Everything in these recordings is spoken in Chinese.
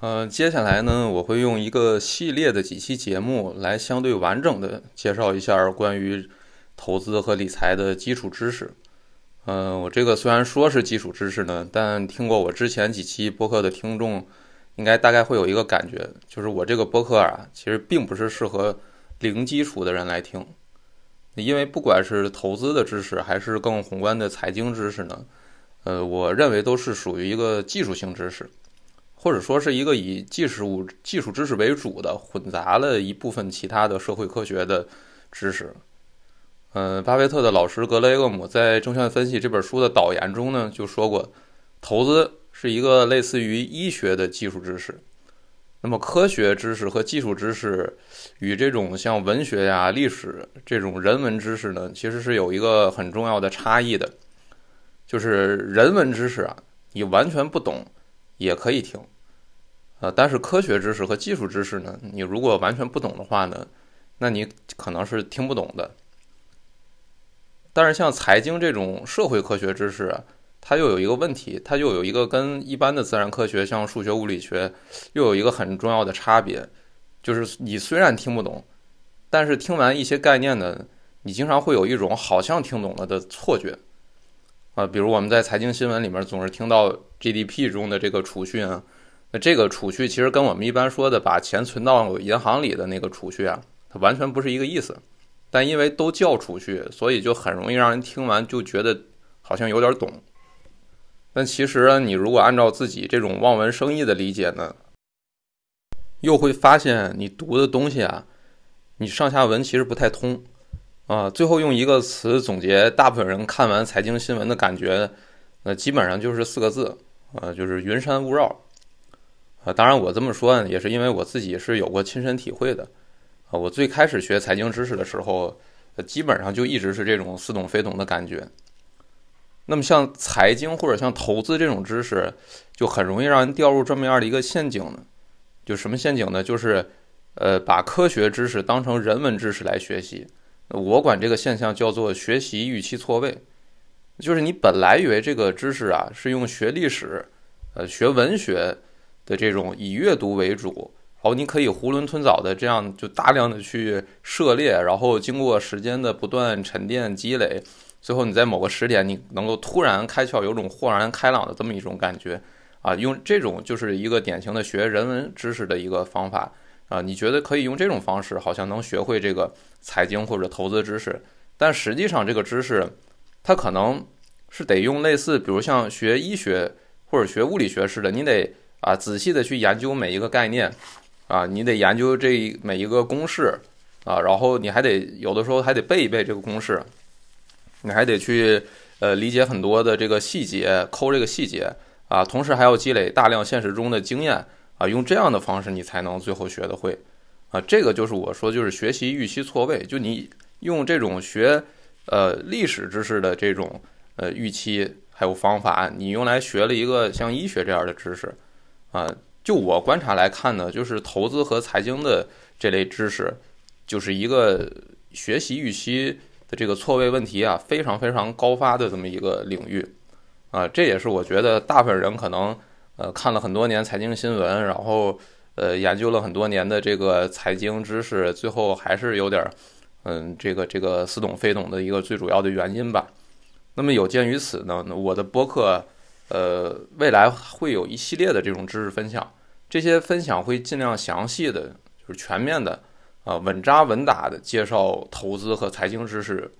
呃，接下来呢，我会用一个系列的几期节目来相对完整的介绍一下关于投资和理财的基础知识。嗯，我这个虽然说是基础知识呢，但听过我之前几期播客的听众，应该大概会有一个感觉，就是我这个播客啊，其实并不是适合零基础的人来听，因为不管是投资的知识，还是更宏观的财经知识呢，呃，我认为都是属于一个技术性知识。或者说是一个以技术技术知识为主的，混杂了一部分其他的社会科学的知识。嗯，巴菲特的老师格雷厄姆在《证券分析》这本书的导言中呢，就说过，投资是一个类似于医学的技术知识。那么，科学知识和技术知识与这种像文学呀、历史这种人文知识呢，其实是有一个很重要的差异的，就是人文知识啊，你完全不懂。也可以听，呃，但是科学知识和技术知识呢，你如果完全不懂的话呢，那你可能是听不懂的。但是像财经这种社会科学知识，它又有一个问题，它又有一个跟一般的自然科学，像数学、物理学，又有一个很重要的差别，就是你虽然听不懂，但是听完一些概念呢，你经常会有一种好像听懂了的错觉。啊，比如我们在财经新闻里面总是听到 GDP 中的这个储蓄啊，那这个储蓄其实跟我们一般说的把钱存到银行里的那个储蓄啊，它完全不是一个意思。但因为都叫储蓄，所以就很容易让人听完就觉得好像有点懂。但其实你如果按照自己这种望文生义的理解呢，又会发现你读的东西啊，你上下文其实不太通。啊，最后用一个词总结大部分人看完财经新闻的感觉，那基本上就是四个字，呃，就是云山雾绕。啊，当然我这么说呢，也是因为我自己是有过亲身体会的。啊，我最开始学财经知识的时候，基本上就一直是这种似懂非懂的感觉。那么像财经或者像投资这种知识，就很容易让人掉入这么样的一个陷阱呢。就什么陷阱呢？就是，呃，把科学知识当成人文知识来学习。我管这个现象叫做学习预期错位，就是你本来以为这个知识啊是用学历史、呃学文学的这种以阅读为主，然后你可以囫囵吞枣的这样就大量的去涉猎，然后经过时间的不断沉淀积累，最后你在某个时点你能够突然开窍，有种豁然开朗的这么一种感觉啊，用这种就是一个典型的学人文知识的一个方法。啊，你觉得可以用这种方式，好像能学会这个财经或者投资知识，但实际上这个知识，它可能是得用类似，比如像学医学或者学物理学似的，你得啊仔细的去研究每一个概念，啊，你得研究这每一个公式，啊，然后你还得有的时候还得背一背这个公式，你还得去呃理解很多的这个细节，抠这个细节，啊，同时还要积累大量现实中的经验。啊，用这样的方式，你才能最后学得会，啊，这个就是我说，就是学习预期错位，就你用这种学，呃，历史知识的这种呃预期还有方法，你用来学了一个像医学这样的知识，啊，就我观察来看呢，就是投资和财经的这类知识，就是一个学习预期的这个错位问题啊，非常非常高发的这么一个领域，啊，这也是我觉得大部分人可能。呃，看了很多年财经新闻，然后呃研究了很多年的这个财经知识，最后还是有点嗯这个这个似懂非懂的一个最主要的原因吧。那么有鉴于此呢，我的播客呃未来会有一系列的这种知识分享，这些分享会尽量详细的，就是全面的啊稳扎稳打的介绍投资和财经知识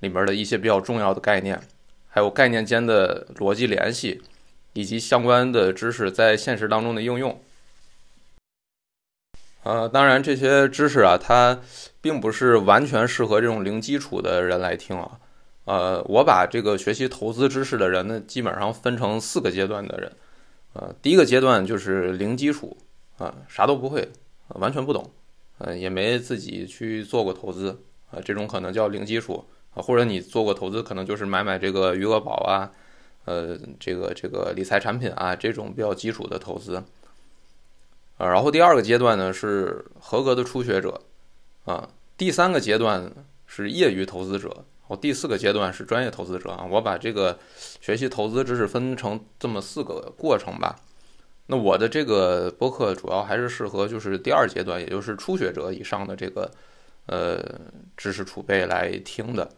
里面的一些比较重要的概念，还有概念间的逻辑联系。以及相关的知识在现实当中的应用，呃，当然这些知识啊，它并不是完全适合这种零基础的人来听啊。呃，我把这个学习投资知识的人呢，基本上分成四个阶段的人。呃，第一个阶段就是零基础啊，啥都不会，完全不懂，呃，也没自己去做过投资啊，这种可能叫零基础啊。或者你做过投资，可能就是买买这个余额宝啊。呃，这个这个理财产品啊，这种比较基础的投资，啊，然后第二个阶段呢是合格的初学者，啊，第三个阶段是业余投资者，哦，第四个阶段是专业投资者啊。我把这个学习投资知识分成这么四个过程吧。那我的这个播客主要还是适合就是第二阶段，也就是初学者以上的这个呃知识储备来听的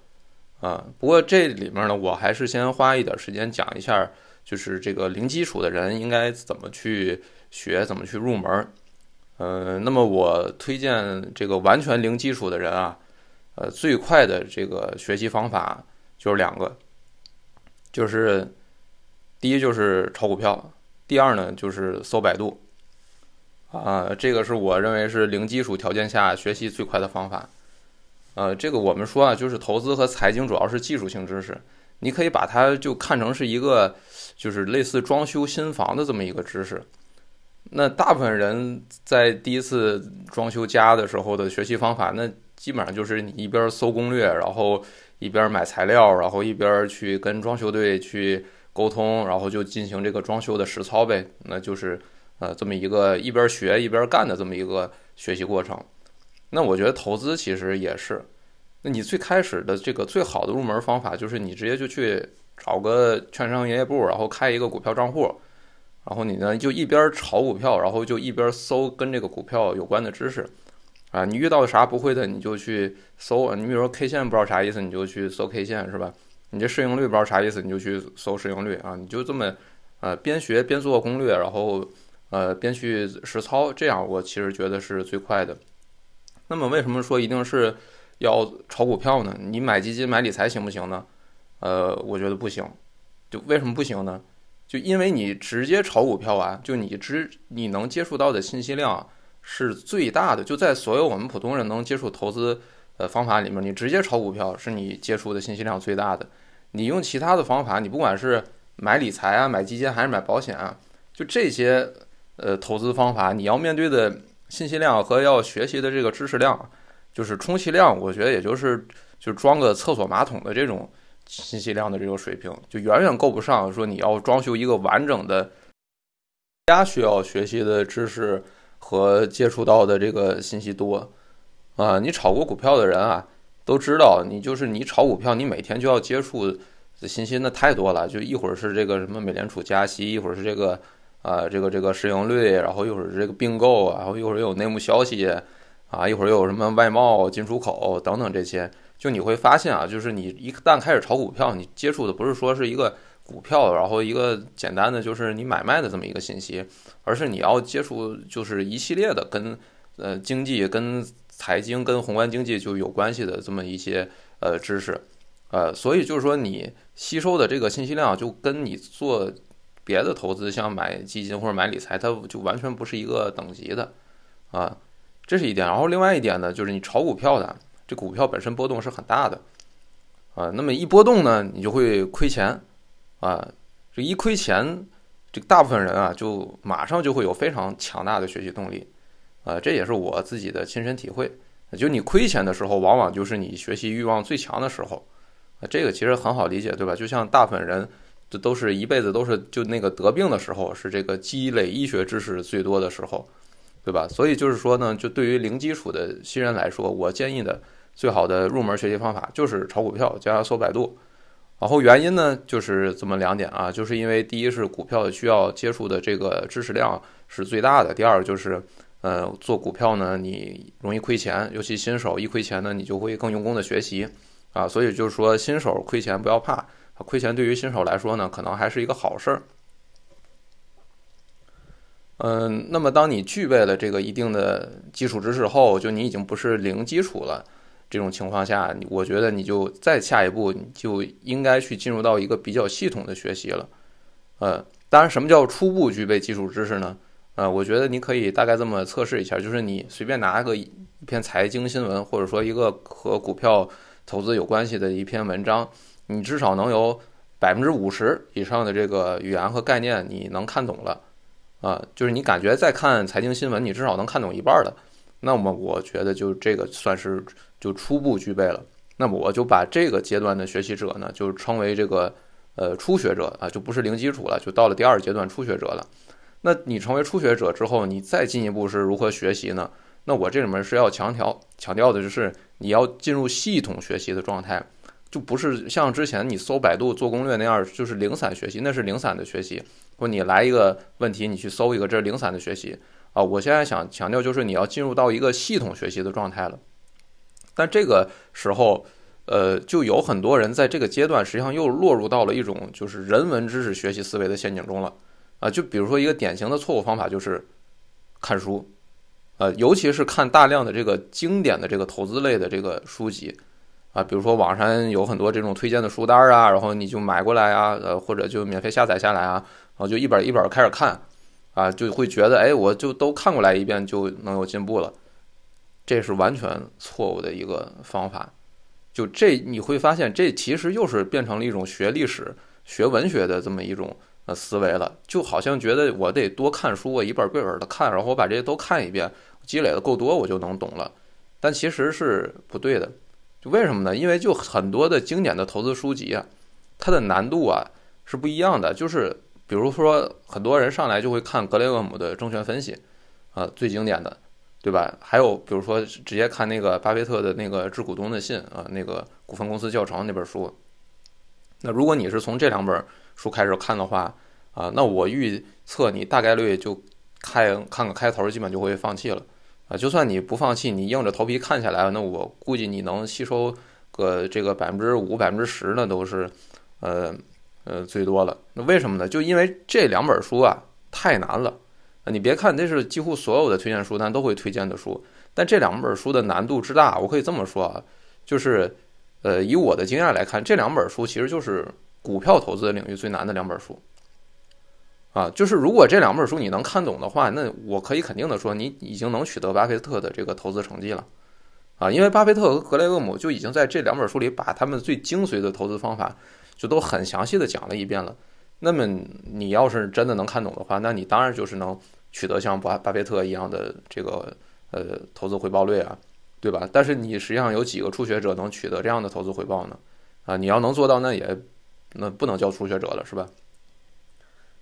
啊。不过这里面呢，我还是先花一点时间讲一下，就是这个零基础的人应该怎么去学，怎么去入门。呃，那么我推荐这个完全零基础的人啊，呃，最快的这个学习方法就是两个，就是第一就是炒股票。第二呢，就是搜百度，啊，这个是我认为是零基础条件下学习最快的方法。呃，这个我们说啊，就是投资和财经主要是技术性知识，你可以把它就看成是一个，就是类似装修新房的这么一个知识。那大部分人在第一次装修家的时候的学习方法，那基本上就是你一边搜攻略，然后一边买材料，然后一边去跟装修队去。沟通，然后就进行这个装修的实操呗，那就是呃这么一个一边学一边干的这么一个学习过程。那我觉得投资其实也是，那你最开始的这个最好的入门方法就是你直接就去找个券商营业部，然后开一个股票账户，然后你呢就一边炒股票，然后就一边搜跟这个股票有关的知识啊。你遇到啥不会的你就去搜，你比如说 K 线不知道啥意思，你就去搜 K 线是吧？你这市盈率不知道啥意思，你就去搜市盈率啊！你就这么，呃，边学边做攻略，然后，呃，边去实操，这样我其实觉得是最快的。那么为什么说一定是要炒股票呢？你买基金、买理财行不行呢？呃，我觉得不行。就为什么不行呢？就因为你直接炒股票啊，就你直你能接触到的信息量是最大的，就在所有我们普通人能接触投资呃方法里面，你直接炒股票是你接触的信息量最大的。你用其他的方法，你不管是买理财啊、买基金还是买保险啊，就这些呃投资方法，你要面对的信息量和要学习的这个知识量，就是充其量，我觉得也就是就装个厕所马桶的这种信息量的这个水平，就远远够不上说你要装修一个完整的家需要学习的知识和接触到的这个信息多啊。你炒过股票的人啊。都知道，你就是你炒股票，你每天就要接触的信息那太多了。就一会儿是这个什么美联储加息，一会儿是这个啊这个这个市盈率，然后一会儿是这个并购，然后一会儿又有内幕消息啊，一会儿又有什么外贸进出口等等这些。就你会发现啊，就是你一旦开始炒股票，你接触的不是说是一个股票，然后一个简单的就是你买卖的这么一个信息，而是你要接触就是一系列的跟呃经济跟。财经跟宏观经济就有关系的这么一些呃知识，呃，所以就是说你吸收的这个信息量就跟你做别的投资，像买基金或者买理财，它就完全不是一个等级的啊，这是一点。然后另外一点呢，就是你炒股票的，这股票本身波动是很大的啊，那么一波动呢，你就会亏钱啊，这一亏钱，这大部分人啊就马上就会有非常强大的学习动力。啊，这也是我自己的亲身体会。就你亏钱的时候，往往就是你学习欲望最强的时候。啊，这个其实很好理解，对吧？就像大部分人，这都是一辈子都是就那个得病的时候，是这个积累医学知识最多的时候，对吧？所以就是说呢，就对于零基础的新人来说，我建议的最好的入门学习方法就是炒股票加搜百度。然后原因呢，就是这么两点啊，就是因为第一是股票需要接触的这个知识量是最大的，第二就是。呃，做股票呢，你容易亏钱，尤其新手一亏钱呢，你就会更用功的学习，啊，所以就是说新手亏钱不要怕，亏钱对于新手来说呢，可能还是一个好事儿。嗯，那么当你具备了这个一定的基础知识后，就你已经不是零基础了，这种情况下，我觉得你就再下一步，就应该去进入到一个比较系统的学习了。呃，当然，什么叫初步具备基础知识呢？呃，我觉得你可以大概这么测试一下，就是你随便拿个一篇财经新闻，或者说一个和股票投资有关系的一篇文章，你至少能有百分之五十以上的这个语言和概念你能看懂了，啊，就是你感觉再看财经新闻，你至少能看懂一半的，那么我觉得就这个算是就初步具备了。那么我就把这个阶段的学习者呢，就称为这个呃初学者啊，就不是零基础了，就到了第二阶段初学者了。那你成为初学者之后，你再进一步是如何学习呢？那我这里面是要强调强调的就是你要进入系统学习的状态，就不是像之前你搜百度做攻略那样，就是零散学习，那是零散的学习。或你来一个问题，你去搜一个，这是零散的学习啊。我现在想强调就是你要进入到一个系统学习的状态了。但这个时候，呃，就有很多人在这个阶段实际上又落入到了一种就是人文知识学习思维的陷阱中了啊。就比如说一个典型的错误方法就是看书，呃，尤其是看大量的这个经典的这个投资类的这个书籍。啊，比如说网上有很多这种推荐的书单啊，然后你就买过来啊，呃，或者就免费下载下来啊，然后就一本一本开始看，啊，就会觉得哎，我就都看过来一遍就能有进步了，这是完全错误的一个方法。就这你会发现，这其实又是变成了一种学历史、学文学的这么一种呃思维了，就好像觉得我得多看书，我一本一本的看，然后我把这些都看一遍，积累的够多，我就能懂了。但其实是不对的。就为什么呢？因为就很多的经典的投资书籍啊，它的难度啊是不一样的。就是比如说，很多人上来就会看格雷厄姆的证券分析，啊，最经典的，对吧？还有比如说直接看那个巴菲特的那个致股东的信啊，那个股份公司教程那本书。那如果你是从这两本书开始看的话，啊，那我预测你大概率就看看个开头，基本就会放弃了。啊，就算你不放弃，你硬着头皮看下来，那我估计你能吸收个这个百分之五、百分之十，那都是，呃呃最多了。那为什么呢？就因为这两本书啊太难了。啊你别看这是几乎所有的推荐书单都会推荐的书，但这两本书的难度之大，我可以这么说啊，就是呃以我的经验来看，这两本书其实就是股票投资领域最难的两本书。啊，就是如果这两本书你能看懂的话，那我可以肯定的说，你已经能取得巴菲特的这个投资成绩了，啊，因为巴菲特和格雷厄姆就已经在这两本书里把他们最精髓的投资方法就都很详细的讲了一遍了。那么你要是真的能看懂的话，那你当然就是能取得像巴巴菲特一样的这个呃投资回报率啊，对吧？但是你实际上有几个初学者能取得这样的投资回报呢？啊，你要能做到，那也那不能叫初学者了，是吧？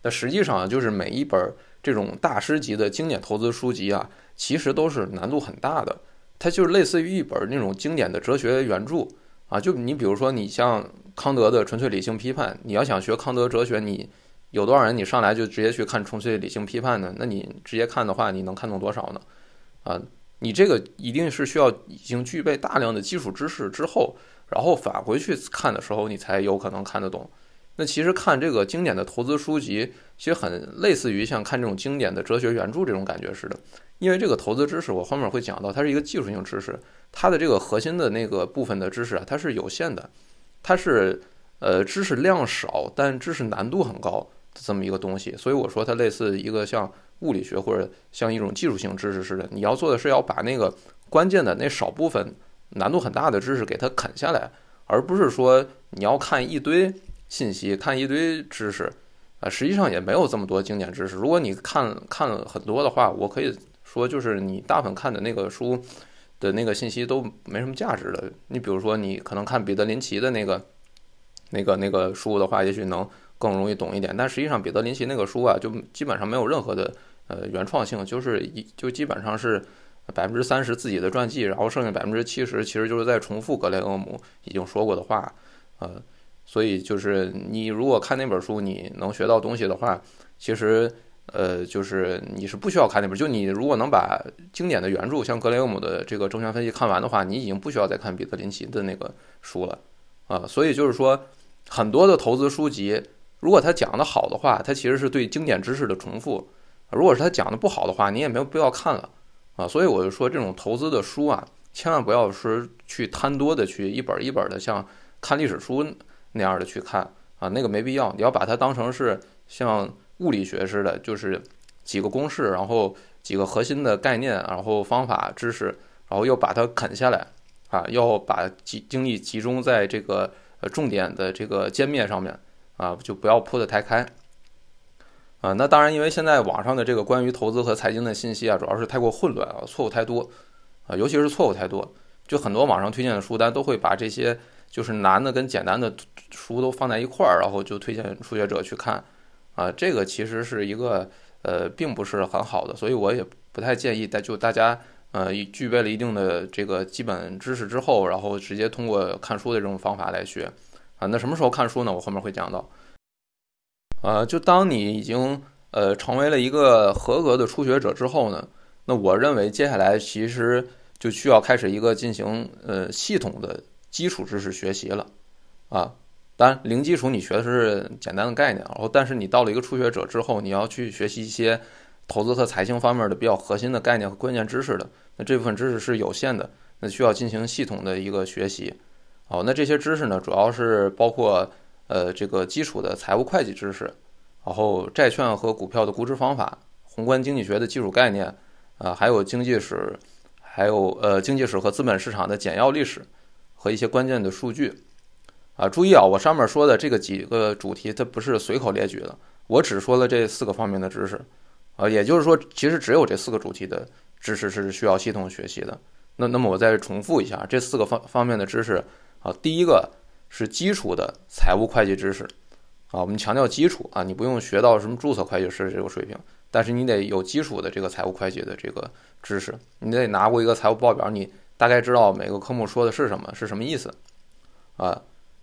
那实际上就是每一本这种大师级的经典投资书籍啊，其实都是难度很大的。它就是类似于一本那种经典的哲学原著啊。就你比如说，你像康德的《纯粹理性批判》，你要想学康德哲学，你有多少人你上来就直接去看《纯粹理性批判》呢？那你直接看的话，你能看懂多少呢？啊，你这个一定是需要已经具备大量的基础知识之后，然后返回去看的时候，你才有可能看得懂。那其实看这个经典的投资书籍，其实很类似于像看这种经典的哲学原著这种感觉似的。因为这个投资知识，我后面会讲到，它是一个技术性知识，它的这个核心的那个部分的知识啊，它是有限的，它是呃知识量少，但知识难度很高的这么一个东西。所以我说它类似一个像物理学或者像一种技术性知识似的。你要做的是要把那个关键的那少部分难度很大的知识给它啃下来，而不是说你要看一堆。信息看一堆知识，啊，实际上也没有这么多经典知识。如果你看看很多的话，我可以说就是你大部分看的那个书的那个信息都没什么价值的。你比如说，你可能看彼得林奇的那个、那个、那个书的话，也许能更容易懂一点。但实际上，彼得林奇那个书啊，就基本上没有任何的呃原创性，就是一就基本上是百分之三十自己的传记，然后剩下百分之七十其实就是在重复格雷厄姆已经说过的话，呃。所以就是你如果看那本书，你能学到东西的话，其实呃就是你是不需要看那本。就你如果能把经典的原著，像格雷厄姆的这个证券分析看完的话，你已经不需要再看彼得林奇的那个书了啊。所以就是说，很多的投资书籍，如果他讲的好的话，他其实是对经典知识的重复；如果是他讲的不好的话，你也没有必要看了啊。所以我就说，这种投资的书啊，千万不要说去贪多的去一本一本的像看历史书。那样的去看啊，那个没必要。你要把它当成是像物理学似的，就是几个公式，然后几个核心的概念，然后方法知识，然后又把它啃下来啊，要把集精力集中在这个呃重点的这个歼灭上面啊，就不要铺得太开啊。那当然，因为现在网上的这个关于投资和财经的信息啊，主要是太过混乱啊，错误太多啊，尤其是错误太多，就很多网上推荐的书单都会把这些。就是难的跟简单的书都放在一块儿，然后就推荐初学者去看，啊，这个其实是一个呃，并不是很好的，所以我也不太建议。但就大家呃，具备了一定的这个基本知识之后，然后直接通过看书的这种方法来学，啊，那什么时候看书呢？我后面会讲到。啊，就当你已经呃成为了一个合格的初学者之后呢，那我认为接下来其实就需要开始一个进行呃系统的基础知识学习了啊。当然，零基础你学的是简单的概念，然后但是你到了一个初学者之后，你要去学习一些投资和财经方面的比较核心的概念和关键知识的，那这部分知识是有限的，那需要进行系统的一个学习。好，那这些知识呢，主要是包括呃这个基础的财务会计知识，然后债券和股票的估值方法，宏观经济学的基础概念，啊，还有经济史，还有呃经济史和资本市场的简要历史和一些关键的数据。啊，注意啊，我上面说的这个几个主题，它不是随口列举的，我只说了这四个方面的知识，啊，也就是说，其实只有这四个主题的知识是需要系统学习的。那那么我再重复一下这四个方方面的知识啊，第一个是基础的财务会计知识，啊，我们强调基础啊，你不用学到什么注册会计师这个水平，但是你得有基础的这个财务会计的这个知识，你得拿过一个财务报表，你大概知道每个科目说的是什么，是什么意思，啊。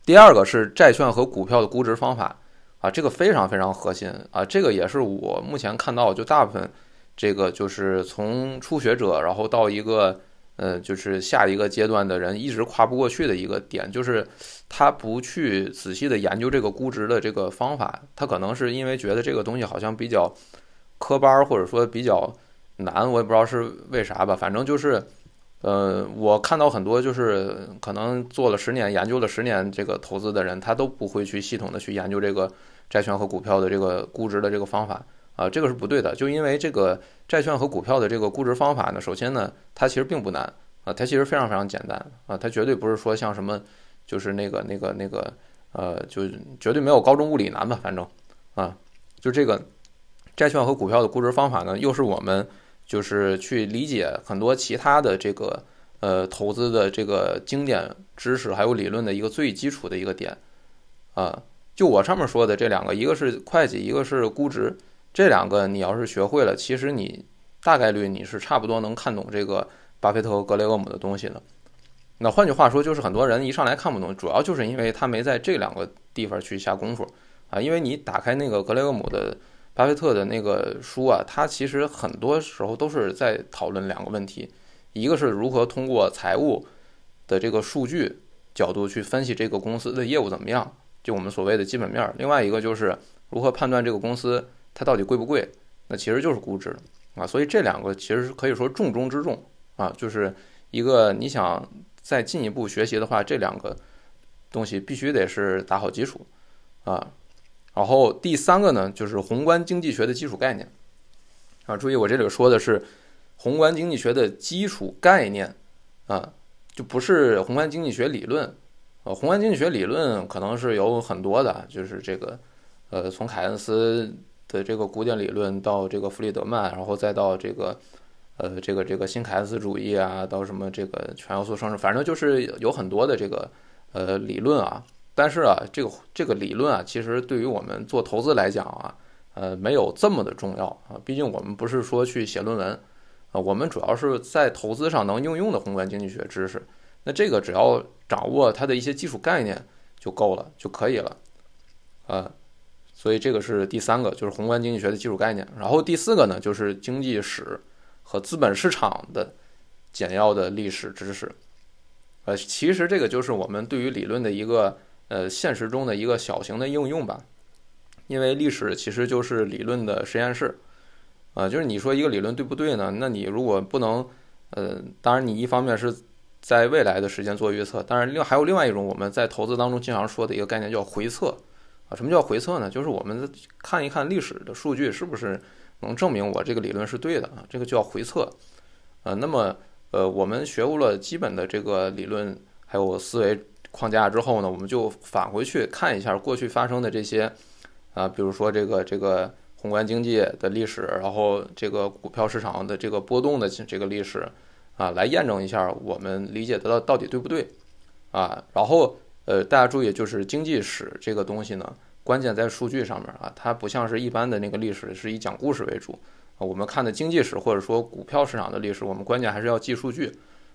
第二个是债券和股票的估值方法，啊，这个非常非常核心啊，这个也是我目前看到就大部分这个就是从初学者然后到一个呃就是下一个阶段的人一直跨不过去的一个点，就是他不去仔细的研究这个估值的这个方法，他可能是因为觉得这个东西好像比较科班或者说比较难，我也不知道是为啥吧，反正就是。呃，我看到很多就是可能做了十年、研究了十年这个投资的人，他都不会去系统的去研究这个债券和股票的这个估值的这个方法啊，这个是不对的。就因为这个债券和股票的这个估值方法呢，首先呢，它其实并不难啊，它其实非常非常简单啊，它绝对不是说像什么就是那个那个那个呃，就绝对没有高中物理难吧，反正啊，就这个债券和股票的估值方法呢，又是我们。就是去理解很多其他的这个呃投资的这个经典知识还有理论的一个最基础的一个点啊，就我上面说的这两个，一个是会计，一个是估值，这两个你要是学会了，其实你大概率你是差不多能看懂这个巴菲特和格雷厄姆的东西的。那换句话说，就是很多人一上来看不懂，主要就是因为他没在这两个地方去下功夫啊，因为你打开那个格雷厄姆的。巴菲特的那个书啊，他其实很多时候都是在讨论两个问题，一个是如何通过财务的这个数据角度去分析这个公司的业务怎么样，就我们所谓的基本面；另外一个就是如何判断这个公司它到底贵不贵，那其实就是估值啊。所以这两个其实可以说重中之重啊，就是一个你想再进一步学习的话，这两个东西必须得是打好基础啊。然后第三个呢，就是宏观经济学的基础概念，啊，注意我这里说的是宏观经济学的基础概念，啊，就不是宏观经济学理论，呃，宏观经济学理论可能是有很多的，就是这个，呃，从凯恩斯的这个古典理论到这个弗里德曼，然后再到这个，呃，这个这个新凯恩斯主义啊，到什么这个全要素生成，反正就是有很多的这个呃理论啊。但是啊，这个这个理论啊，其实对于我们做投资来讲啊，呃，没有这么的重要啊。毕竟我们不是说去写论文啊，我们主要是在投资上能应用的宏观经济学知识。那这个只要掌握它的一些基础概念就够了，就可以了啊。所以这个是第三个，就是宏观经济学的基础概念。然后第四个呢，就是经济史和资本市场的简要的历史知识。呃，其实这个就是我们对于理论的一个。呃，现实中的一个小型的应用吧，因为历史其实就是理论的实验室，啊，就是你说一个理论对不对呢？那你如果不能，呃，当然你一方面是在未来的时间做预测，当然另还有另外一种我们在投资当中经常说的一个概念叫回测，啊，什么叫回测呢？就是我们看一看历史的数据是不是能证明我这个理论是对的啊，这个叫回测，呃，那么呃，我们学过了基本的这个理论还有思维。框架之后呢，我们就返回去看一下过去发生的这些，啊，比如说这个这个宏观经济的历史，然后这个股票市场的这个波动的这个历史，啊，来验证一下我们理解的到底对不对，啊，然后呃，大家注意，就是经济史这个东西呢，关键在数据上面啊，它不像是一般的那个历史是以讲故事为主啊，我们看的经济史或者说股票市场的历史，我们关键还是要记数据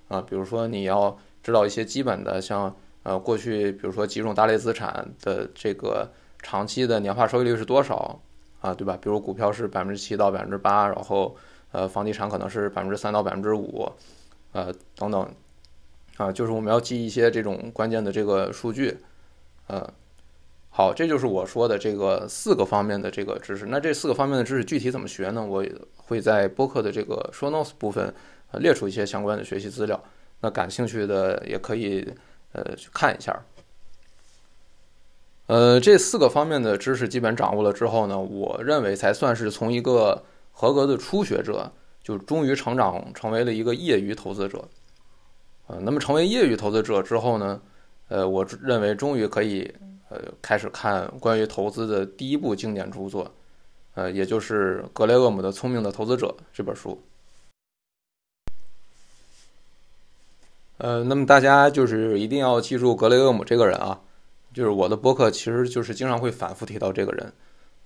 啊，比如说你要知道一些基本的像。呃，过去比如说几种大类资产的这个长期的年化收益率是多少啊，对吧？比如股票是百分之七到百分之八，然后呃房地产可能是百分之三到百分之五，呃等等，啊，就是我们要记一些这种关键的这个数据，呃，好，这就是我说的这个四个方面的这个知识。那这四个方面的知识具体怎么学呢？我会在播客的这个 show notes 部分列出一些相关的学习资料，那感兴趣的也可以呃去看一下。呃，这四个方面的知识基本掌握了之后呢，我认为才算是从一个合格的初学者，就终于成长成为了一个业余投资者。呃，那么成为业余投资者之后呢，呃，我认为终于可以呃开始看关于投资的第一部经典著作，呃，也就是格雷厄姆的《聪明的投资者》这本书。呃，那么大家就是一定要记住格雷厄姆这个人啊。就是我的播客，其实就是经常会反复提到这个人，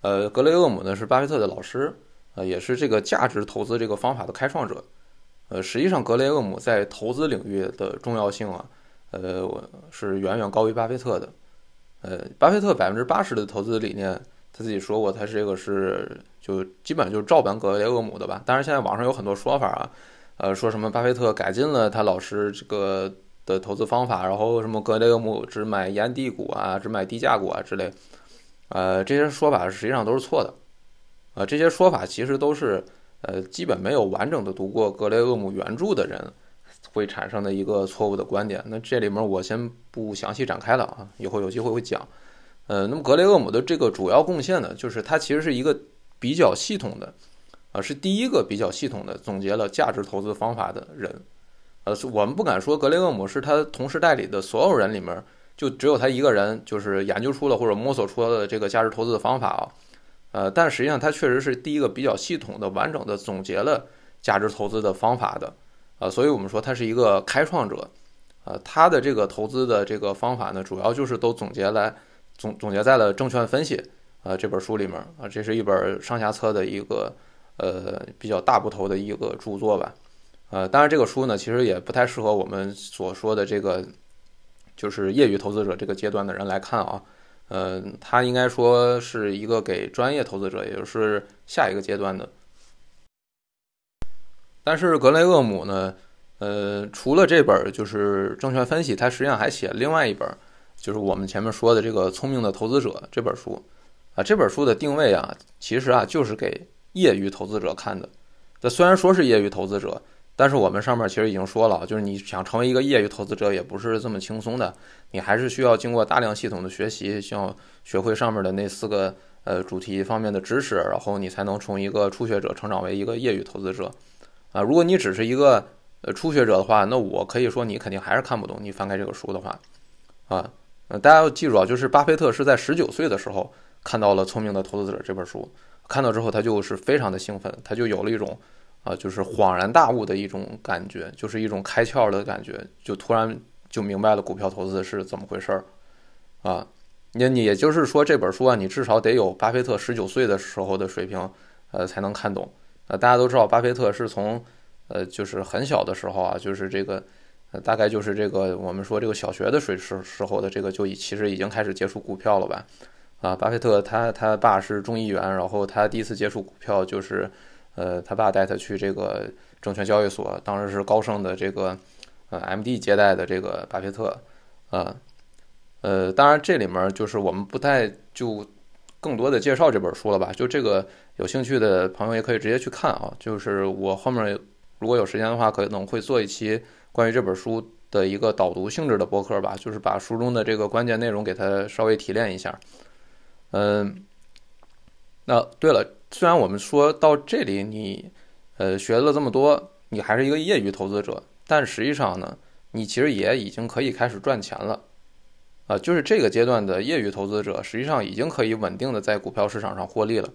呃，格雷厄姆呢是巴菲特的老师，呃，也是这个价值投资这个方法的开创者，呃，实际上格雷厄姆在投资领域的重要性啊，呃，是远远高于巴菲特的，呃，巴菲特百分之八十的投资理念，他自己说过，他这个是就基本上就是照搬格雷厄姆的吧，当然现在网上有很多说法啊，呃，说什么巴菲特改进了他老师这个。的投资方法，然后什么格雷厄姆只买烟蒂股啊，只买低价股啊之类，呃，这些说法实际上都是错的，啊，这些说法其实都是呃基本没有完整的读过格雷厄姆原著的人会产生的一个错误的观点。那这里面我先不详细展开了啊，以后有机会会讲。呃，那么格雷厄姆的这个主要贡献呢，就是他其实是一个比较系统的，啊，是第一个比较系统的总结了价值投资方法的人。呃，我们不敢说格雷厄姆是他同时代理的所有人里面就只有他一个人，就是研究出了或者摸索出了这个价值投资的方法啊。呃，但实际上他确实是第一个比较系统的、完整的总结了价值投资的方法的。啊，所以我们说他是一个开创者。呃，他的这个投资的这个方法呢，主要就是都总结来总总结在了《证券分析》啊这本书里面啊，这是一本上下册的一个呃比较大部头的一个著作吧。呃，当然，这个书呢，其实也不太适合我们所说的这个，就是业余投资者这个阶段的人来看啊。呃，它应该说是一个给专业投资者，也就是下一个阶段的。但是格雷厄姆呢，呃，除了这本就是证券分析，他实际上还写另外一本，就是我们前面说的这个《聪明的投资者》这本书。啊，这本书的定位啊，其实啊，就是给业余投资者看的。那虽然说是业余投资者。但是我们上面其实已经说了，就是你想成为一个业余投资者也不是这么轻松的，你还是需要经过大量系统的学习，需要学会上面的那四个呃主题方面的知识，然后你才能从一个初学者成长为一个业余投资者。啊，如果你只是一个呃初学者的话，那我可以说你肯定还是看不懂。你翻开这个书的话，啊，呃，大家要记住啊，就是巴菲特是在十九岁的时候看到了《聪明的投资者》这本书，看到之后他就是非常的兴奋，他就有了一种。啊，就是恍然大悟的一种感觉，就是一种开窍的感觉，就突然就明白了股票投资是怎么回事儿，啊，你你也就是说这本书啊，你至少得有巴菲特十九岁的时候的水平，呃，才能看懂。呃，大家都知道巴菲特是从，呃，就是很小的时候啊，就是这个，呃大概就是这个我们说这个小学的水时时候的这个就已其实已经开始接触股票了吧？啊，巴菲特他他爸是众议员，然后他第一次接触股票就是。呃，他爸带他去这个证券交易所，当时是高盛的这个呃 MD 接待的这个巴菲特，啊，呃，当然这里面就是我们不太就更多的介绍这本书了吧，就这个有兴趣的朋友也可以直接去看啊，就是我后面如果有时间的话，可能会做一期关于这本书的一个导读性质的播客吧，就是把书中的这个关键内容给它稍微提炼一下，嗯，那对了。虽然我们说到这里，你，呃，学了这么多，你还是一个业余投资者，但实际上呢，你其实也已经可以开始赚钱了，啊，就是这个阶段的业余投资者，实际上已经可以稳定的在股票市场上获利了。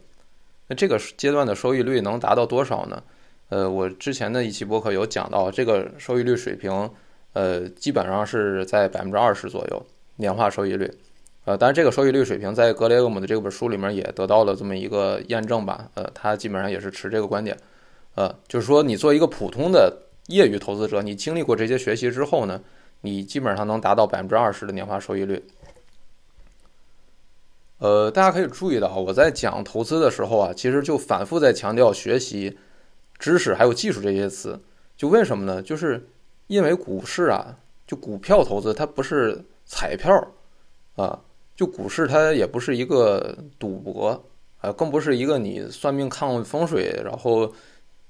那这个阶段的收益率能达到多少呢？呃，我之前的一期博客有讲到，这个收益率水平，呃，基本上是在百分之二十左右年化收益率。呃，当然，这个收益率水平在格雷厄姆的这本书里面也得到了这么一个验证吧。呃，他基本上也是持这个观点。呃，就是说，你做一个普通的业余投资者，你经历过这些学习之后呢，你基本上能达到百分之二十的年化收益率。呃，大家可以注意到，我在讲投资的时候啊，其实就反复在强调学习知识还有技术这些词。就为什么呢？就是因为股市啊，就股票投资它不是彩票啊，就股市它也不是一个赌博啊，更不是一个你算命看风水然后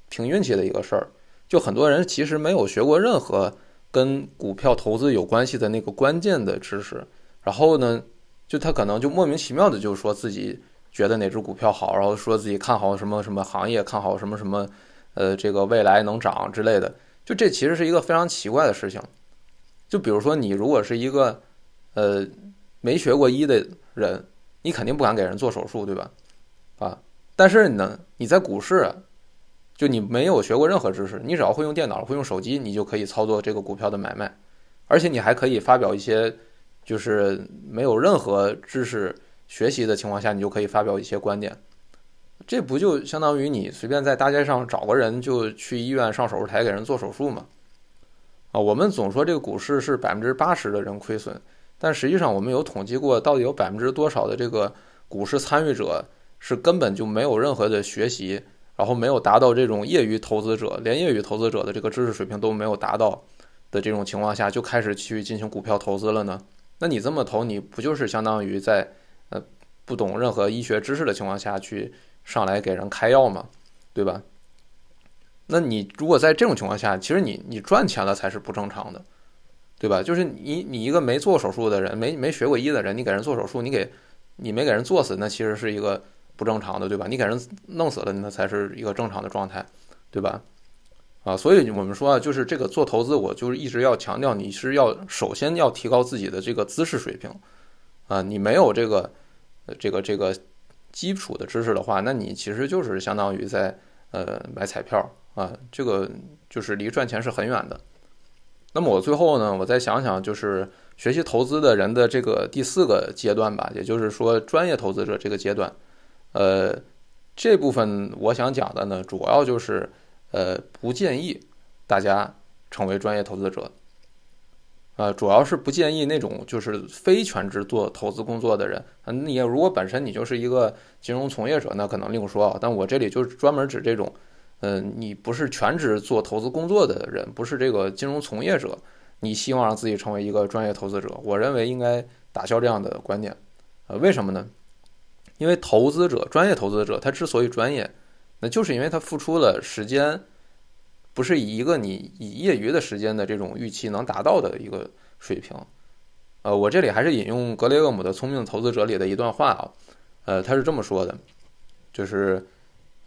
凭运气的一个事儿。就很多人其实没有学过任何跟股票投资有关系的那个关键的知识，然后呢？就他可能就莫名其妙的就说自己觉得哪只股票好，然后说自己看好什么什么行业，看好什么什么，呃，这个未来能涨之类的。就这其实是一个非常奇怪的事情。就比如说你如果是一个呃没学过医的人，你肯定不敢给人做手术，对吧？啊，但是呢，你在股市，就你没有学过任何知识，你只要会用电脑、会用手机，你就可以操作这个股票的买卖，而且你还可以发表一些。就是没有任何知识学习的情况下，你就可以发表一些观点，这不就相当于你随便在大街上找个人就去医院上手术台给人做手术吗？啊，我们总说这个股市是百分之八十的人亏损，但实际上我们有统计过，到底有百分之多少的这个股市参与者是根本就没有任何的学习，然后没有达到这种业余投资者，连业余投资者的这个知识水平都没有达到的这种情况下，就开始去进行股票投资了呢？那你这么投，你不就是相当于在呃不懂任何医学知识的情况下去上来给人开药吗？对吧？那你如果在这种情况下，其实你你赚钱了才是不正常的，对吧？就是你你一个没做手术的人，没没学过医的人，你给人做手术，你给你没给人做死，那其实是一个不正常的，对吧？你给人弄死了，那才是一个正常的状态，对吧？啊，所以我们说啊，就是这个做投资，我就是一直要强调，你是要首先要提高自己的这个知识水平，啊，你没有这个，这个这个基础的知识的话，那你其实就是相当于在呃买彩票啊，这个就是离赚钱是很远的。那么我最后呢，我再想想，就是学习投资的人的这个第四个阶段吧，也就是说专业投资者这个阶段，呃，这部分我想讲的呢，主要就是。呃，不建议大家成为专业投资者，呃，主要是不建议那种就是非全职做投资工作的人。你如果本身你就是一个金融从业者，那可能另说啊。但我这里就是专门指这种，嗯，你不是全职做投资工作的人，不是这个金融从业者，你希望让自己成为一个专业投资者，我认为应该打消这样的观念。呃，为什么呢？因为投资者，专业投资者，他之所以专业。那就是因为他付出了时间，不是以一个你以业余的时间的这种预期能达到的一个水平。呃，我这里还是引用格雷厄姆的《聪明投资者》里的一段话啊，呃，他是这么说的，就是，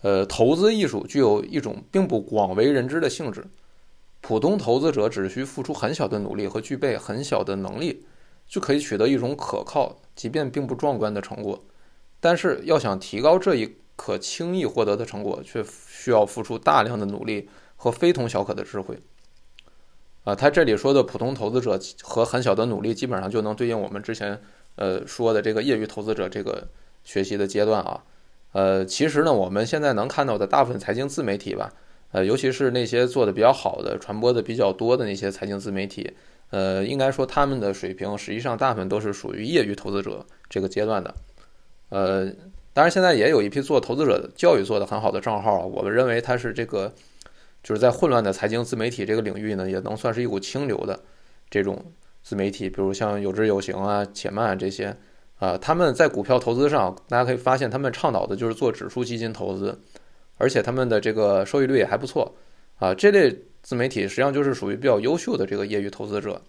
呃，投资艺术具有一种并不广为人知的性质，普通投资者只需付出很小的努力和具备很小的能力，就可以取得一种可靠，即便并不壮观的成果。但是要想提高这一，可轻易获得的成果，却需要付出大量的努力和非同小可的智慧。啊，他这里说的普通投资者和很小的努力，基本上就能对应我们之前呃说的这个业余投资者这个学习的阶段啊。呃，其实呢，我们现在能看到的大部分财经自媒体吧，呃，尤其是那些做的比较好的、传播的比较多的那些财经自媒体，呃，应该说他们的水平实际上大部分都是属于业余投资者这个阶段的，呃。当然，现在也有一批做投资者教育做得很好的账号，我们认为它是这个，就是在混乱的财经自媒体这个领域呢，也能算是一股清流的这种自媒体，比如像有知有行啊、且慢这些啊，他们在股票投资上，大家可以发现他们倡导的就是做指数基金投资，而且他们的这个收益率也还不错啊。这类自媒体实际上就是属于比较优秀的这个业余投资者。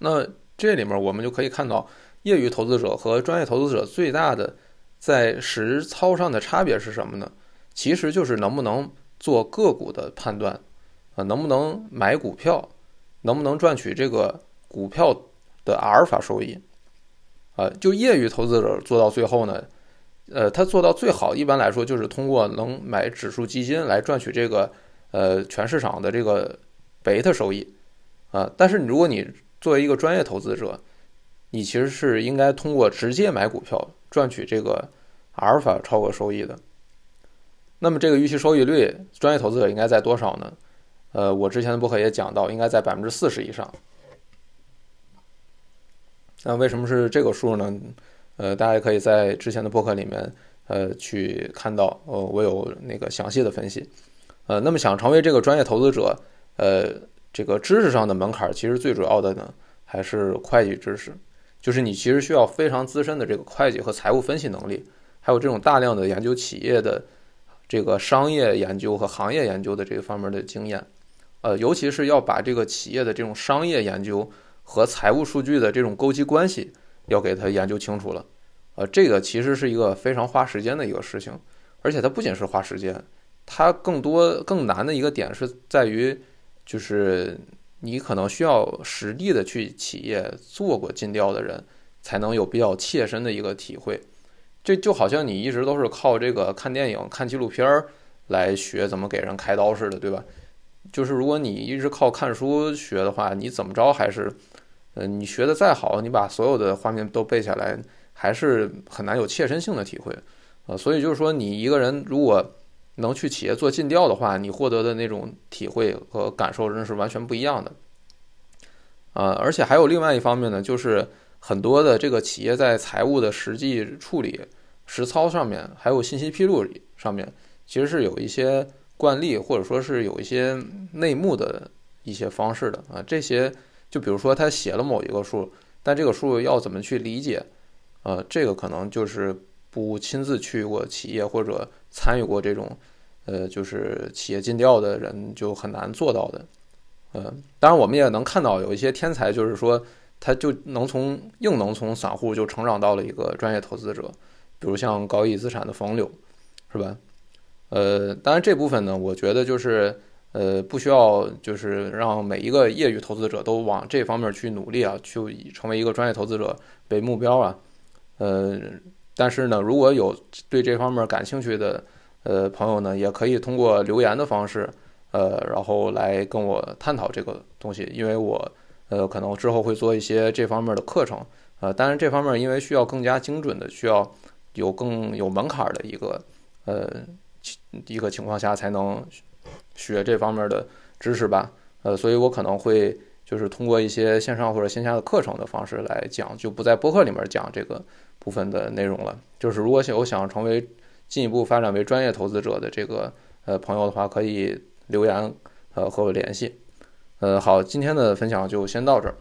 那这里面我们就可以看到，业余投资者和专业投资者最大的。在实操上的差别是什么呢？其实就是能不能做个股的判断，啊，能不能买股票，能不能赚取这个股票的阿尔法收益，啊，就业余投资者做到最后呢，呃，他做到最好，一般来说就是通过能买指数基金来赚取这个呃全市场的这个贝塔收益，啊，但是如果你作为一个专业投资者，你其实是应该通过直接买股票。赚取这个阿尔法超额收益的，那么这个预期收益率，专业投资者应该在多少呢？呃，我之前的博客也讲到，应该在百分之四十以上。那为什么是这个数呢？呃，大家可以在之前的博客里面呃去看到，呃，我有那个详细的分析。呃，那么想成为这个专业投资者，呃，这个知识上的门槛其实最主要的呢还是会计知识，就是你其实需要非常资深的这个会计和财务分析能力，还有这种大量的研究企业的这个商业研究和行业研究的这个方面的经验。呃，尤其是要把这个企业的这种商业研究和财务数据的这种勾稽关系要给它研究清楚了。呃，这个其实是一个非常花时间的一个事情，而且它不仅是花时间，它更多更难的一个点是在于，就是你可能需要实地的去企业做过尽调的人，才能有比较切身的一个体会。这就好像你一直都是靠这个看电影、看纪录片儿来学怎么给人开刀似的，对吧？就是如果你一直靠看书学的话，你怎么着还是，嗯，你学的再好，你把所有的画面都背下来，还是很难有切身性的体会，呃，所以就是说，你一个人如果能去企业做尽调的话，你获得的那种体会和感受真是完全不一样的，啊，而且还有另外一方面呢，就是很多的这个企业在财务的实际处理、实操上面，还有信息披露上面，其实是有一些。惯例或者说是有一些内幕的一些方式的啊，这些就比如说他写了某一个数，但这个数要怎么去理解，呃，这个可能就是不亲自去过企业或者参与过这种，呃，就是企业尽调的人就很难做到的。呃，当然我们也能看到有一些天才，就是说他就能从硬能从散户就成长到了一个专业投资者，比如像高毅资产的冯柳，是吧？呃，当然这部分呢，我觉得就是呃，不需要就是让每一个业余投资者都往这方面去努力啊，去成为一个专业投资者为目标啊。呃，但是呢，如果有对这方面感兴趣的呃朋友呢，也可以通过留言的方式，呃，然后来跟我探讨这个东西，因为我呃可能之后会做一些这方面的课程，呃，当然这方面因为需要更加精准的，需要有更有门槛的一个呃。一个情况下才能学这方面的知识吧，呃，所以我可能会就是通过一些线上或者线下的课程的方式来讲，就不在播客里面讲这个部分的内容了。就是如果有想成为进一步发展为专业投资者的这个呃朋友的话，可以留言呃和我联系。呃，好，今天的分享就先到这儿。